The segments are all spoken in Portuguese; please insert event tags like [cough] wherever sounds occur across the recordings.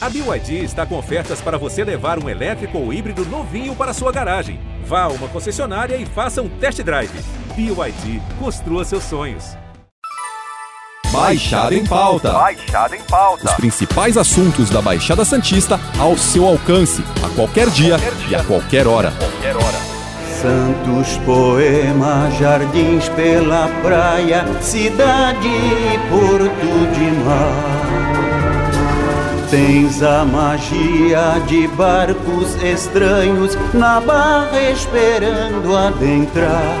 A BYD está com ofertas para você levar um elétrico ou híbrido novinho para sua garagem. Vá a uma concessionária e faça um test drive. BYD, construa seus sonhos. Baixada em pauta. Baixada em pauta. Os principais assuntos da Baixada Santista ao seu alcance, a qualquer dia, Qualquer dia. e a qualquer hora. Qualquer hora. Santos poemas, jardins pela praia, cidade e porto de mar. Tens a magia de barcos estranhos na barra esperando adentrar.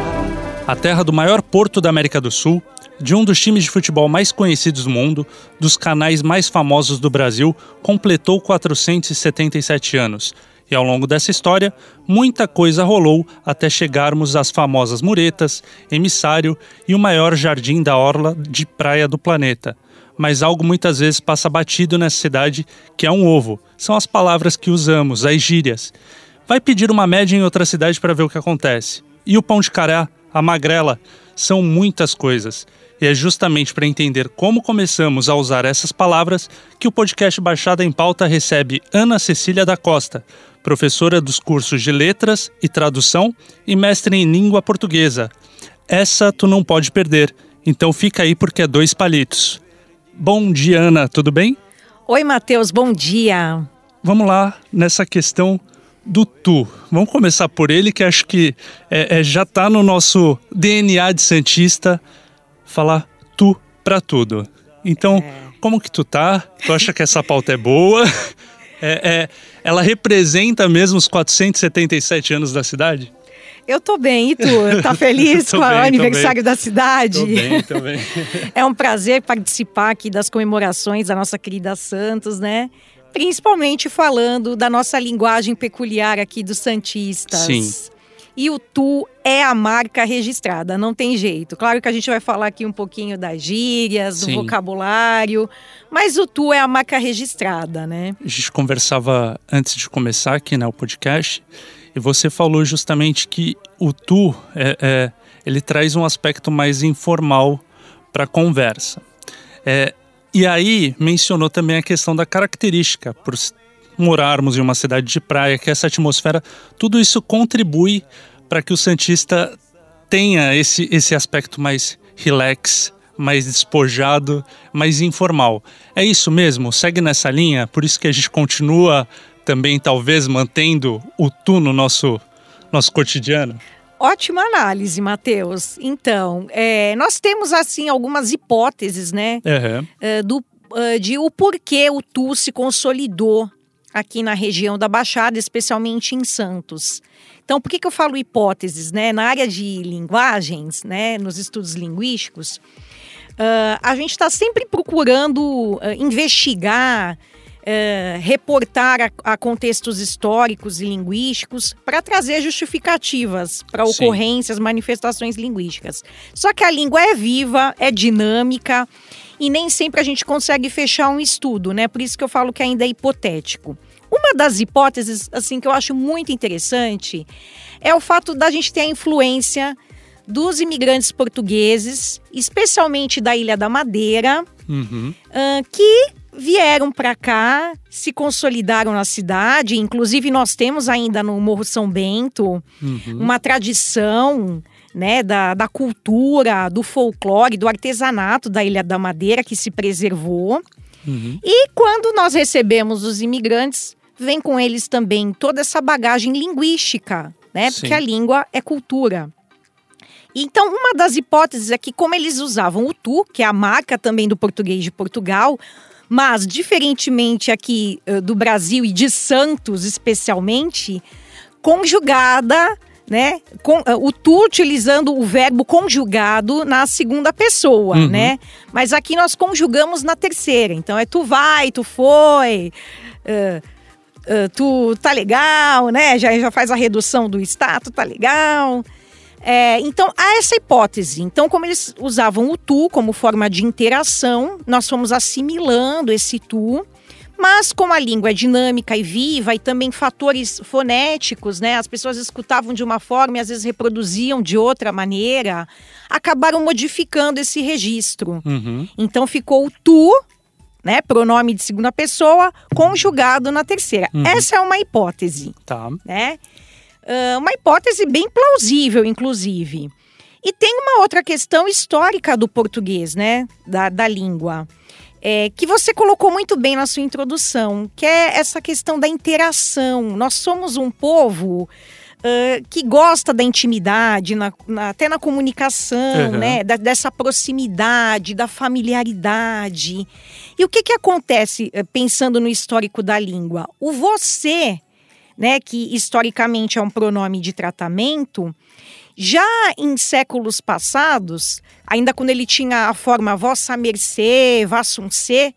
a terra do maior porto da América do Sul, de um dos times de futebol mais conhecidos do mundo, dos canais mais famosos do Brasil, completou 477 anos. E ao longo dessa história, muita coisa rolou até chegarmos às famosas muretas, emissário e o maior jardim da orla de praia do planeta. Mas algo muitas vezes passa batido nessa cidade, que é um ovo. São as palavras que usamos, as gírias. Vai pedir uma média em outra cidade para ver o que acontece. E o pão de cará, a magrela, são muitas coisas. E é justamente para entender como começamos a usar essas palavras que o podcast Baixada em Pauta recebe Ana Cecília da Costa, professora dos cursos de Letras e Tradução e mestre em Língua Portuguesa. Essa tu não pode perder, então fica aí porque é dois palitos. Bom dia, Ana, tudo bem? Oi, Matheus, bom dia. Vamos lá nessa questão do tu. Vamos começar por ele, que acho que é, é, já está no nosso DNA de Santista falar tu para tudo. Então, como que tu tá? Tu acha que essa pauta é boa? [laughs] É, é, ela representa mesmo os 477 anos da cidade? Eu tô bem, e tu? [laughs] Tá feliz com o aniversário da cidade? Tô bem, tô bem. [laughs] É um prazer participar aqui das comemorações da nossa querida Santos, né? Principalmente falando da nossa linguagem peculiar aqui dos Santistas. Sim. E o tu é a marca registrada, não tem jeito. Claro que a gente vai falar aqui um pouquinho das gírias, do Sim. vocabulário, mas o tu é a marca registrada, né? A gente conversava antes de começar aqui né, o podcast e você falou justamente que o tu é, é- ele traz um aspecto mais informal para a conversa. É, e aí mencionou também a questão da característica, por morarmos em uma cidade de praia, que essa atmosfera, tudo isso contribui para que o Santista tenha esse, esse aspecto mais relax, mais despojado, mais informal. É isso mesmo? Segue nessa linha? Por isso que a gente continua também, talvez, mantendo o tu no nosso, nosso cotidiano? Ótima análise, Matheus. Então, é, nós temos assim algumas hipóteses, né, Uhum. é, do, é, de o porquê o Tu se consolidou aqui na região da Baixada, especialmente em Santos. Então, por que, que eu falo hipóteses, né? Na área de linguagens, né, nos estudos linguísticos, ah, a gente está sempre procurando ah, investigar, eh, reportar a, a contextos históricos e linguísticos para trazer justificativas para Sim. ocorrências, manifestações linguísticas. Só que a língua é viva, é dinâmica e nem sempre a gente consegue fechar um estudo, né? Por isso que eu falo que ainda é hipotético. Uma das hipóteses, assim, que eu acho muito interessante é o fato da gente ter a influência dos imigrantes portugueses, especialmente da Ilha da Madeira, Uhum. ah, que vieram para cá, se consolidaram na cidade. Inclusive, nós temos ainda no Morro São Bento Uhum. uma tradição né, da, da cultura, do folclore, do artesanato da Ilha da Madeira que se preservou. Uhum. E quando nós recebemos os imigrantes, vem com eles também toda essa bagagem linguística, né? Sim. Porque a língua é cultura. Então, uma das hipóteses é que, como eles usavam o tu, que é a marca também do português de Portugal, mas diferentemente aqui eh, do Brasil e de Santos especialmente, conjugada, né? Com, eh, o tu utilizando o verbo conjugado na segunda pessoa, Uhum. né? Mas aqui nós conjugamos na terceira. Então é tu vai, tu foi, eh, eh, tu tá legal, né? Já, já faz a redução do está, tu tá legal. É, então, há essa hipótese. Então, como eles usavam o tu como forma de interação, nós fomos assimilando esse tu. Mas como a língua é dinâmica e viva e também fatores fonéticos, né? As pessoas escutavam de uma forma e às vezes reproduziam de outra maneira, acabaram modificando esse registro. Uhum. Então ficou o tu, né? Pronome de segunda pessoa conjugado na terceira. Uhum. Essa é uma hipótese, Tá. né? Ah, uma hipótese bem plausível, inclusive. E tem uma outra questão histórica do português, né? Da, da língua. é, que você colocou muito bem na sua introdução, que é essa questão da interação. Nós somos um povo ah, que gosta da intimidade, na- na- até na comunicação, Uhum. né? Da- dessa proximidade, da familiaridade. E o que, que acontece eh, pensando no histórico da língua? O você, né, que historicamente é um pronome de tratamento, já em séculos passados, ainda quando ele tinha a forma vossa mercê, vassum se,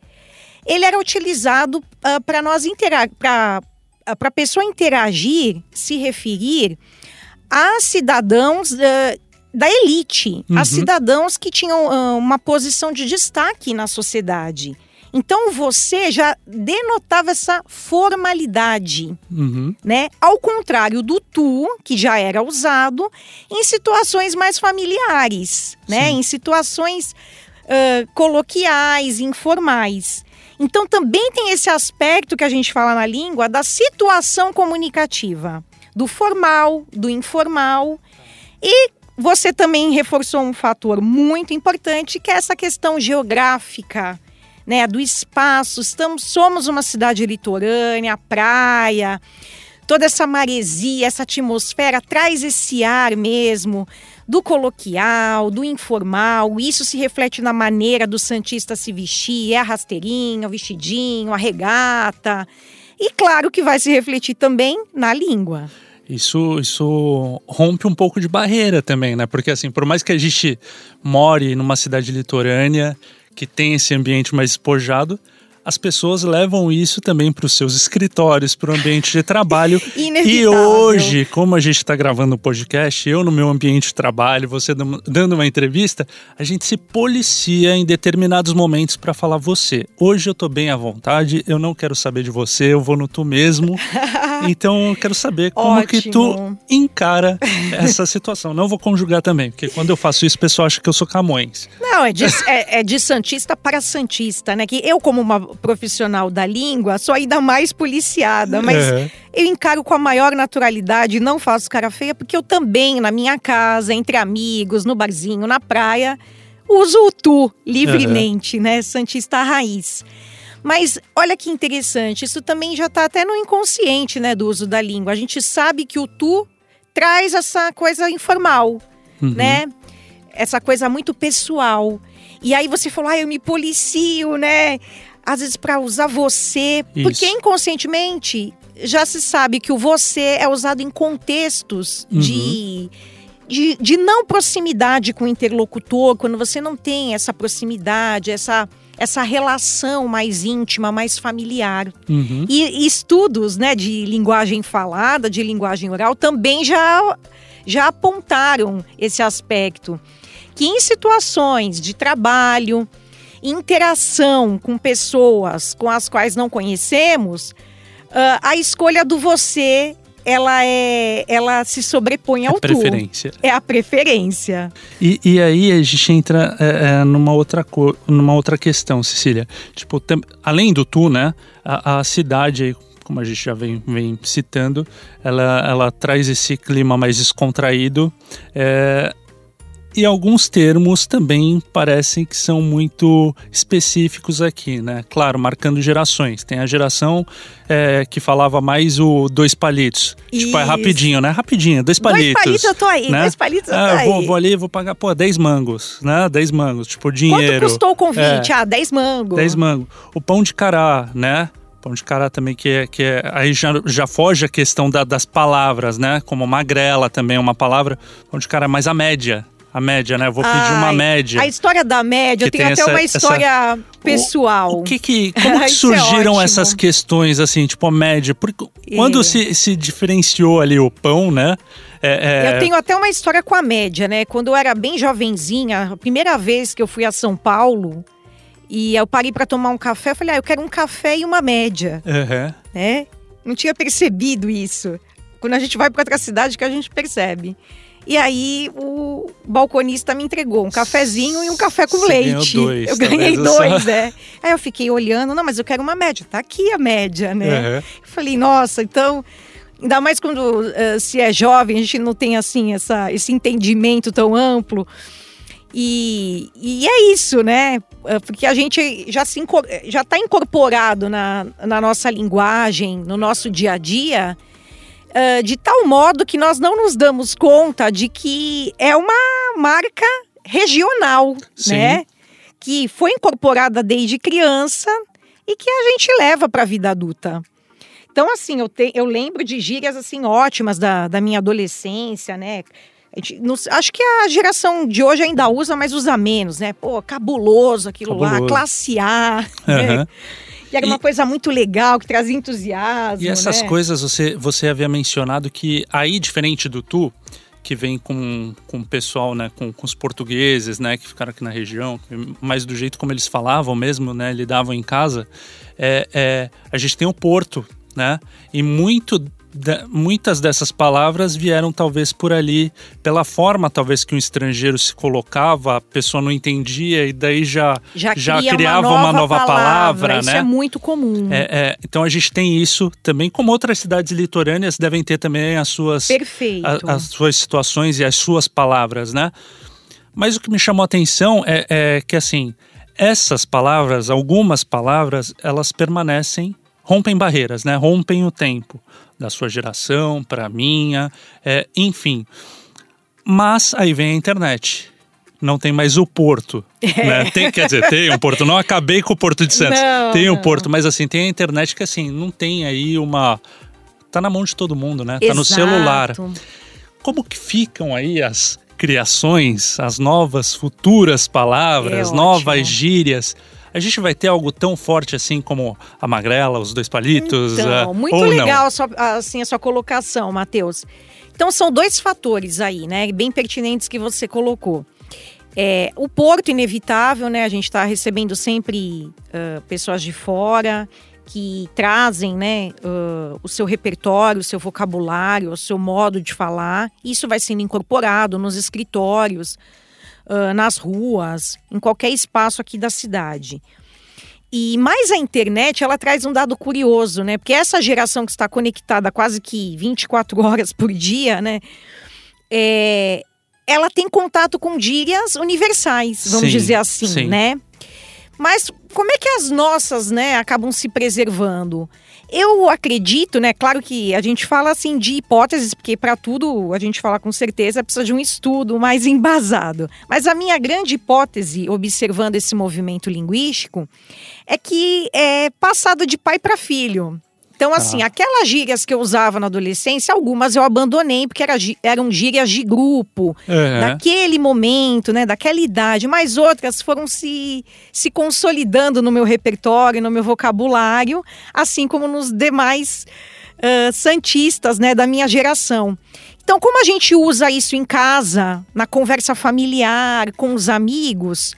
ele era utilizado para nós para a pessoa interagir, se referir a cidadãos ah, da elite, a Uhum. cidadãos que tinham ah, uma posição de destaque na sociedade. Então você já denotava essa formalidade Uhum. né? Ao contrário do tu, que já era usado em situações mais familiares, né? Sim. Em situações ah, coloquiais, informais. Então também tem esse aspecto que a gente fala na língua da situação comunicativa, do formal, do informal. E você também reforçou um fator muito importante, que é essa questão geográfica, né, do espaço. Estamos, somos uma cidade litorânea, praia, toda essa maresia, essa atmosfera traz esse ar mesmo do coloquial, do informal. Isso se reflete na maneira do santista se vestir, é a rasteirinha, o vestidinho, a regata. E claro que vai se refletir também na língua. Isso, isso rompe um pouco de barreira também, né? Porque assim, por mais que a gente more numa cidade litorânea que tem esse ambiente mais espojado, as pessoas levam isso também para os seus escritórios, para o ambiente de trabalho. [laughs] e hoje, como a gente está gravando o podcast, eu no meu ambiente de trabalho, você dando uma entrevista, a gente se policia em determinados momentos para falar você. Hoje eu tô bem à vontade, eu não quero saber de você, eu vou no tu mesmo. [laughs] então eu quero saber como que tu Ótimo. encara essa situação. Não vou conjugar também, porque quando eu faço isso, o pessoal acha que eu sou Camões. Não, é de, é, é de Santista para Santista, né? Que eu, como uma profissional da língua, sou ainda mais policiada, mas Uhum. eu encaro com a maior naturalidade, não faço cara feia, porque eu também, na minha casa, entre amigos, no barzinho, na praia, uso o tu livremente, né? Santista raiz. Mas olha que interessante, isso também já está até no inconsciente, né, do uso da língua. A gente sabe que o tu traz essa coisa informal, Uhum. né? Essa coisa muito pessoal. E aí você falou, ah, eu me policio, né? Às vezes para usar você, porque Isso. inconscientemente já se sabe que o você é usado em contextos de, de, de não proximidade com o interlocutor, quando você não tem essa proximidade, essa, essa relação mais íntima, mais familiar. Uhum. E, e estudos né, de linguagem falada, de linguagem oral, também já, já apontaram esse aspecto. Que em situações de trabalho, interação com pessoas com as quais não conhecemos, ah, a escolha do você ela é ela se sobrepõe ao É tu. preferência. É a preferência. E, e aí a gente entra é, é, numa, outra co- numa outra questão, Cecília. Tipo, tem- além do tu, né? A, a cidade, aí, como a gente já vem, vem citando, ela, ela traz esse clima mais descontraído. é, e alguns termos também parecem que são muito específicos aqui, né? Claro, marcando gerações. Tem a geração é, que falava mais o dois palitos. Tipo, é Isso. rapidinho, né? Rapidinho, dois palitos. Dois palitos eu tô aí, né? dois palitos eu tô Ah, aí. vou, vou ali, vou pagar, pô, 10 mangos, né? 10 mangos, tipo, dinheiro. Quanto custou o convite? É. Ah, 10 mangos. 10 mangos. O pão de cará, né? Pão de cará também, que é. Que é aí já, já foge a questão da- das palavras, né? Como magrela também é uma palavra. Pão de cará, mas a média. A média, né? Eu vou pedir uma Ai, média. A história da média, eu tenho tem até essa- uma essa- história pessoal. O que que, como [laughs] que é surgiram ótimo. essas questões, assim, tipo, a média? Porque quando É. se, se diferenciou ali o pão, né? É, é, Eu tenho até uma história com a média, né? Quando eu era bem jovenzinha, a primeira vez que eu fui a São Paulo e eu parei para tomar um café, eu falei, ah, eu quero um café e uma média, Aham. né? Não tinha percebido isso. Quando a gente vai para outra cidade que a gente percebe. E aí o balconista me entregou um cafezinho e um café com Você leite. dois, eu tá ganhei dois, só? é. Aí eu fiquei olhando, não, mas eu quero uma média. Tá aqui a média, né? Uhum. Falei, nossa, então. Ainda mais quando eh, se é jovem, a gente não tem assim essa, esse entendimento tão amplo. E, e é isso, né? Eh, Porque a gente já se inco- já está incorporado na, na nossa linguagem, no nosso dia a dia, eh, de tal modo que nós não nos damos conta de que é uma marca regional, Sim. né? Que foi incorporada desde criança e que a gente leva para a vida adulta. Então, assim, eu, te- eu lembro de gírias assim ótimas da, da minha adolescência, né? Acho que a geração de hoje ainda usa, mas usa menos, né? Pô, cabuloso aquilo lá, Cabuloso. classe A. né? E era uma E- coisa muito legal, que trazia entusiasmo. E essas né? coisas você, você havia mencionado que aí, diferente do Tu, que vem com, com o pessoal, né, com, com os portugueses, né, que ficaram aqui na região, mas do jeito como eles falavam mesmo, né, lidavam em casa, é, é, a gente tem o Porto, né, e muito da- muitas dessas palavras vieram talvez por ali, pela forma talvez que um estrangeiro se colocava, a pessoa não entendia e daí já, Já, já cria criava uma nova, palavra, Isso né? é muito comum. É, é, então a gente tem isso também, como outras cidades litorâneas devem ter também as suas, a- as suas situações e as suas palavras, né? Mas o que me chamou a atenção é, é que assim essas palavras, algumas palavras, elas permanecem, rompem barreiras, né? Rompem o tempo da sua geração para a minha, é, enfim. Mas aí vem a internet. Não tem mais o porto. [laughs] Né? Tem, quer dizer, tem um porto. Não acabei com o Porto de Santos. Não, tem o não. porto, mas assim, tem a internet que assim, não tem aí uma. Tá na mão de todo mundo, né? Tá no celular. Exato. Como que ficam aí as criações, as novas futuras palavras, É novas gírias? A gente vai ter algo tão forte assim como a magrela, os dois palitos? Então, ah, muito legal a sua, assim, a sua colocação, Matheus. Então, são dois fatores aí, né? Bem pertinentes que você colocou. É, o porto inevitável, né? A gente está recebendo sempre ah, pessoas de fora que trazem, né, ah, o seu repertório, o seu vocabulário, o seu modo de falar. Isso vai sendo incorporado nos escritórios, ah, nas ruas, em qualquer espaço aqui da cidade. E mais a internet, ela traz um dado curioso, né? Porque essa geração que está conectada quase que 24 [laughs] horas por dia, né? É, ela tem contato com gírias universais, vamos Sim, dizer assim, sim. né? Mas como é que as nossas, né, acabam se preservando? Eu acredito, né? Claro que a gente fala assim de hipóteses, porque para tudo a gente fala com certeza precisa de um estudo mais [laughs] embasado. Mas a minha grande hipótese, observando esse movimento linguístico, é que é passado de pai para filho. Então, assim, aquelas gírias que eu usava na adolescência, algumas eu abandonei porque era eram gírias de grupo, É. daquele momento, né, daquela idade, mas outras foram se, se consolidando no meu repertório, no meu vocabulário, assim como nos demais ah, santistas, né, da minha geração. Então, como a gente usa isso em casa, na conversa familiar, com os amigos,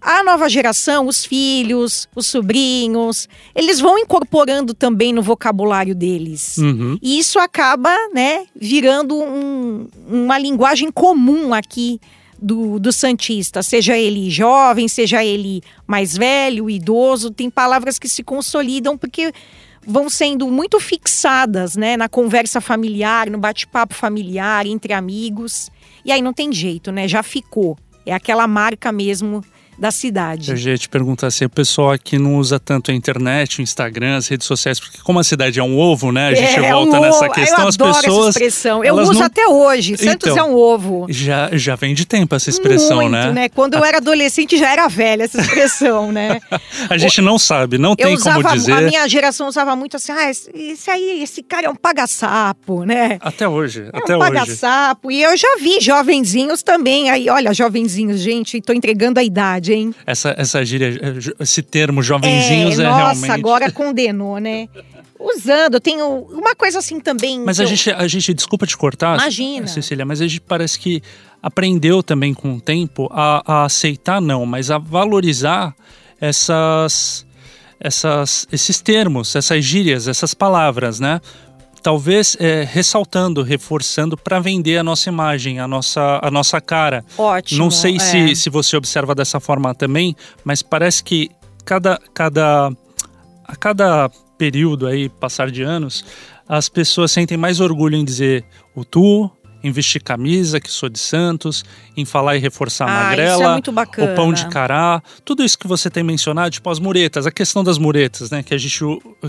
a nova geração, os filhos, os sobrinhos, eles vão incorporando também no vocabulário deles. Uhum. E isso acaba, né, virando um- uma linguagem comum aqui do, do Santista, seja ele jovem, seja ele mais velho, idoso, tem palavras que se consolidam porque vão sendo muito fixadas, né, na conversa familiar, no bate-papo familiar, entre amigos. E aí não tem jeito, né, já ficou. É aquela marca mesmo da cidade. Eu já ia te perguntar se o pessoal aqui não usa tanto a internet, o Instagram, as redes sociais, porque como a cidade é um ovo, né? A gente É, volta um nessa ovo. questão, Eu as adoro pessoas. essa expressão. Eu uso não- até hoje. Santos Então, é um ovo. Já, já vem de tempo essa expressão, Muito, né? Quando eu era adolescente já era velha essa expressão, né? [laughs] A gente não sabe, não tem usava, como dizer. a minha geração usava muito assim, ah, esse, aí, esse cara é um paga-sapo, né? Até hoje, É até um hoje. paga-sapo. E eu já vi jovenzinhos também. Aí, olha, jovenzinhos, gente, tô entregando a idade, hein? Essa, essa gíria, esse termo jovenzinhos é, nossa, realmente. agora condenou, né? Usando, eu tenho uma coisa assim também. Mas a eu- gente, a gente, desculpa te cortar, Imagina. Cecília, mas a gente parece que aprendeu também com o tempo a, a aceitar, não, mas a valorizar essas, essas, esses termos, essas gírias, essas palavras, né? Talvez é, ressaltando, reforçando para vender a nossa imagem, a nossa, a nossa cara. Ótimo. Não sei é. se, se você observa dessa forma também, mas parece que cada, cada, a cada período aí, passar de anos, as pessoas sentem mais orgulho em dizer o tu, em vestir camisa, que sou de Santos, em falar e reforçar a Ah, magrela, isso é muito bacana. o pão de cará, tudo isso que você tem mencionado, tipo as muretas, a questão das muretas, né, que a gente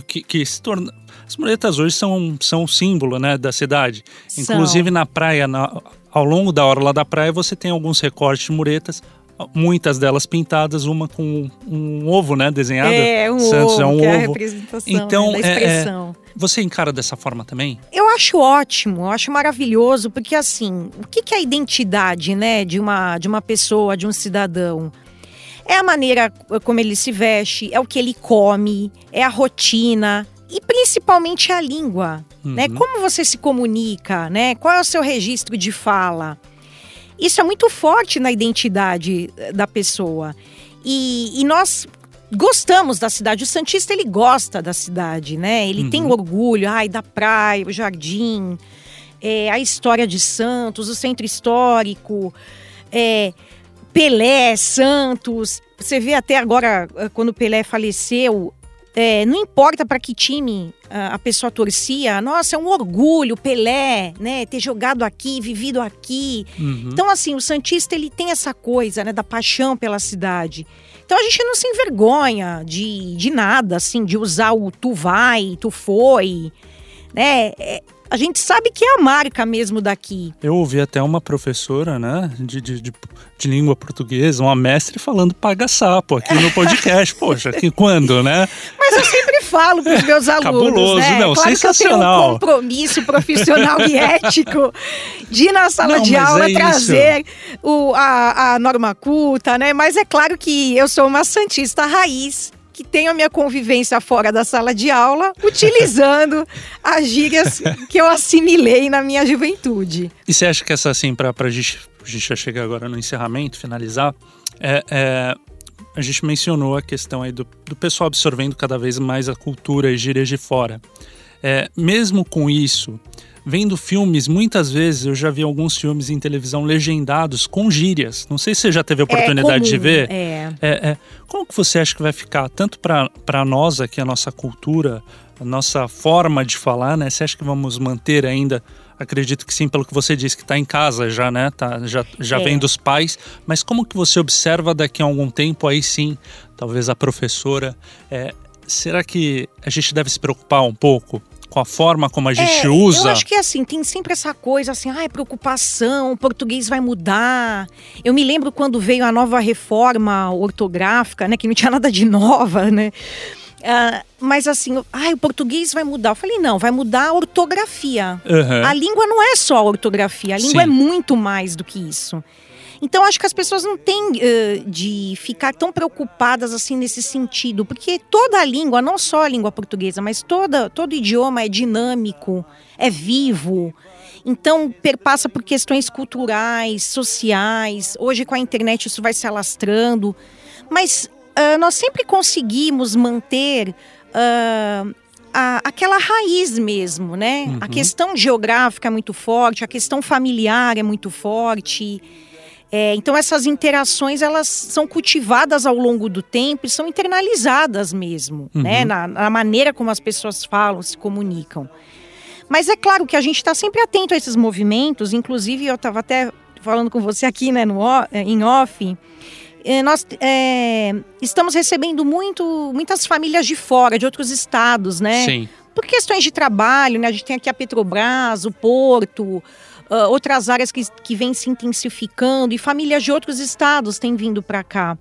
que, que se torna as muretas hoje são são um símbolo, né, da cidade. São. Inclusive na praia, na- ao longo da orla da praia, você tem alguns recortes de muretas, muitas delas pintadas, uma com um ovo, né, desenhado. É, um Santos ovo, é um que é a ovo. representação Então, né, da é- é- expressão. Você encara dessa forma também? Eu acho ótimo, eu acho maravilhoso, porque assim, o que, que é a identidade, né, de uma, de uma pessoa, de um cidadão? É a maneira como ele se veste, é o que ele come, é a rotina e principalmente a língua, né? Uhum. Como você se comunica, né? Qual é o seu registro de fala? Isso é muito forte na identidade eh, da pessoa. E, e nós gostamos da cidade. O Santista, ele gosta da cidade, né? Ele tem orgulho, ai, da praia, o jardim, é, a história de Santos, o centro histórico, é, Pelé, Santos. Você vê até agora, quando Pelé faleceu, é, não importa para que time a pessoa torcia, nossa, é um orgulho, Pelé, né? Ter jogado aqui, vivido aqui. Uhum. Então, assim, o Santista ele tem essa coisa, né, da paixão pela cidade. Então a gente não se envergonha de, de nada, assim, de usar o tu vai, tu foi, né? É, a gente sabe que é a marca mesmo daqui. Eu ouvi até uma professora, né, de, de, de, de língua portuguesa, uma mestre falando paga sapo aqui no podcast. Poxa, que quando, né? Mas eu sempre falo para os meus [laughs] alunos, Cabuloso, né? não, claro que eu tenho um sensacional. compromisso profissional e ético de ir na sala Não, de aula é trazer o, a, a norma culta, né? Mas é claro que eu sou uma santista raiz que tenho a minha convivência fora da sala de aula, [laughs] utilizando as gírias que eu assimilei na minha juventude. E você acha que essa, assim, pra, pra gente, a gente já chegar agora no encerramento, finalizar, é, é, a gente mencionou a questão aí do, do pessoal absorvendo cada vez mais a cultura e gírias de fora. É, mesmo com isso, vendo filmes, muitas vezes eu já vi alguns filmes em televisão legendados com gírias. Não sei se você já teve a oportunidade de comum, ver. É. É, é. Como que você acha que vai ficar, tanto para nós aqui, a nossa cultura, a nossa forma de falar, né? Você acha que vamos manter ainda? Acredito que sim, pelo que você disse, que está em casa já, né? Tá, já já É. vem dos pais. Mas como que você observa daqui a algum tempo, aí sim, talvez a professora... é, será que a gente deve se preocupar um pouco com a forma como a gente É, usa? Eu acho que assim, tem sempre essa coisa assim, ai, preocupação, o português vai mudar. Eu me lembro quando veio a nova reforma ortográfica, né? Que não tinha nada de nova, né? Ah, mas assim, ai, o português vai mudar. Eu falei, não, vai mudar a ortografia. Aham. A língua não é só a ortografia, a língua Sim. é muito mais do que isso. Então, acho que as pessoas não têm eh, de ficar tão preocupadas assim nesse sentido, porque toda a língua, não só a língua portuguesa, mas toda, todo idioma é dinâmico, é vivo. Então, perpassa por questões culturais, sociais. Hoje, com a internet, isso vai se alastrando. Mas ah, nós sempre conseguimos manter ah, a- aquela raiz mesmo, né? A questão geográfica é muito forte, a questão familiar é muito forte. É, então essas interações elas são cultivadas ao longo do tempo e são internalizadas mesmo, né? Na, na maneira como as pessoas falam, se comunicam. Mas é claro que a gente está sempre atento a esses movimentos. Inclusive eu estava até falando com você aqui, né, no, eh, em off. Eh, Nós eh, estamos recebendo muito, muitas famílias de fora, de outros estados, né? Sim. por questões de trabalho, né? A gente tem aqui a Petrobras, o Porto, ah, outras áreas que, que vêm se intensificando e famílias de outros estados têm vindo para cá.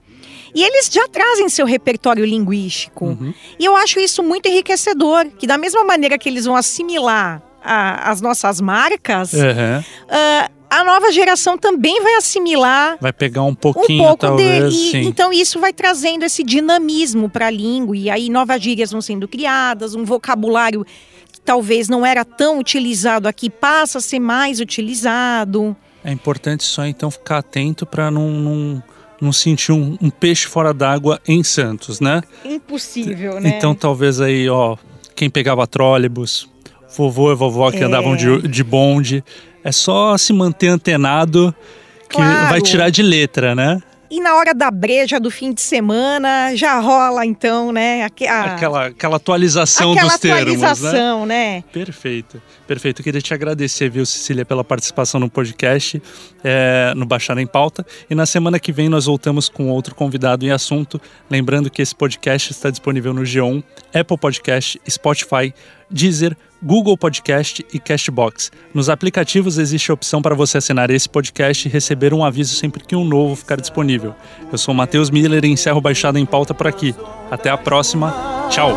E eles já trazem seu repertório linguístico. E eu acho isso muito enriquecedor, que da mesma maneira que eles vão assimilar a- as nossas marcas, Aham. ah, a nova geração também vai assimilar Vai pegar um um pouquinho, pouco talvez. de, e- então isso vai trazendo esse dinamismo para a língua e aí novas gírias vão sendo criadas, um vocabulário talvez não era tão utilizado aqui passa a ser mais utilizado. É importante só então ficar atento para não, não, não sentir um, um peixe fora d'água em Santos, né? Impossível, né? Então talvez aí, ó, quem pegava trólebus vovô e vovó que É. andavam de, de bonde. É só se manter antenado que Claro. vai tirar de letra, né? E na hora da breja do fim de semana, já rola então, né? a- Aquela, aquela atualização aquela dos termos, né? atualização, né? Perfeito, perfeito. Eu queria te agradecer, viu, Cecília, pela participação no podcast, é, no Baixada em Pauta. E na semana que vem nós voltamos com outro convidado em assunto. Lembrando que esse podcast está disponível no G1, Apple Podcast, Spotify, Deezer, Google Podcast e Castbox. Nos aplicativos existe a opção para você assinar esse podcast e receber um aviso sempre que um novo ficar disponível. Eu sou Matheus Miller e encerro Baixada em Pauta por aqui. Até a próxima. Tchau.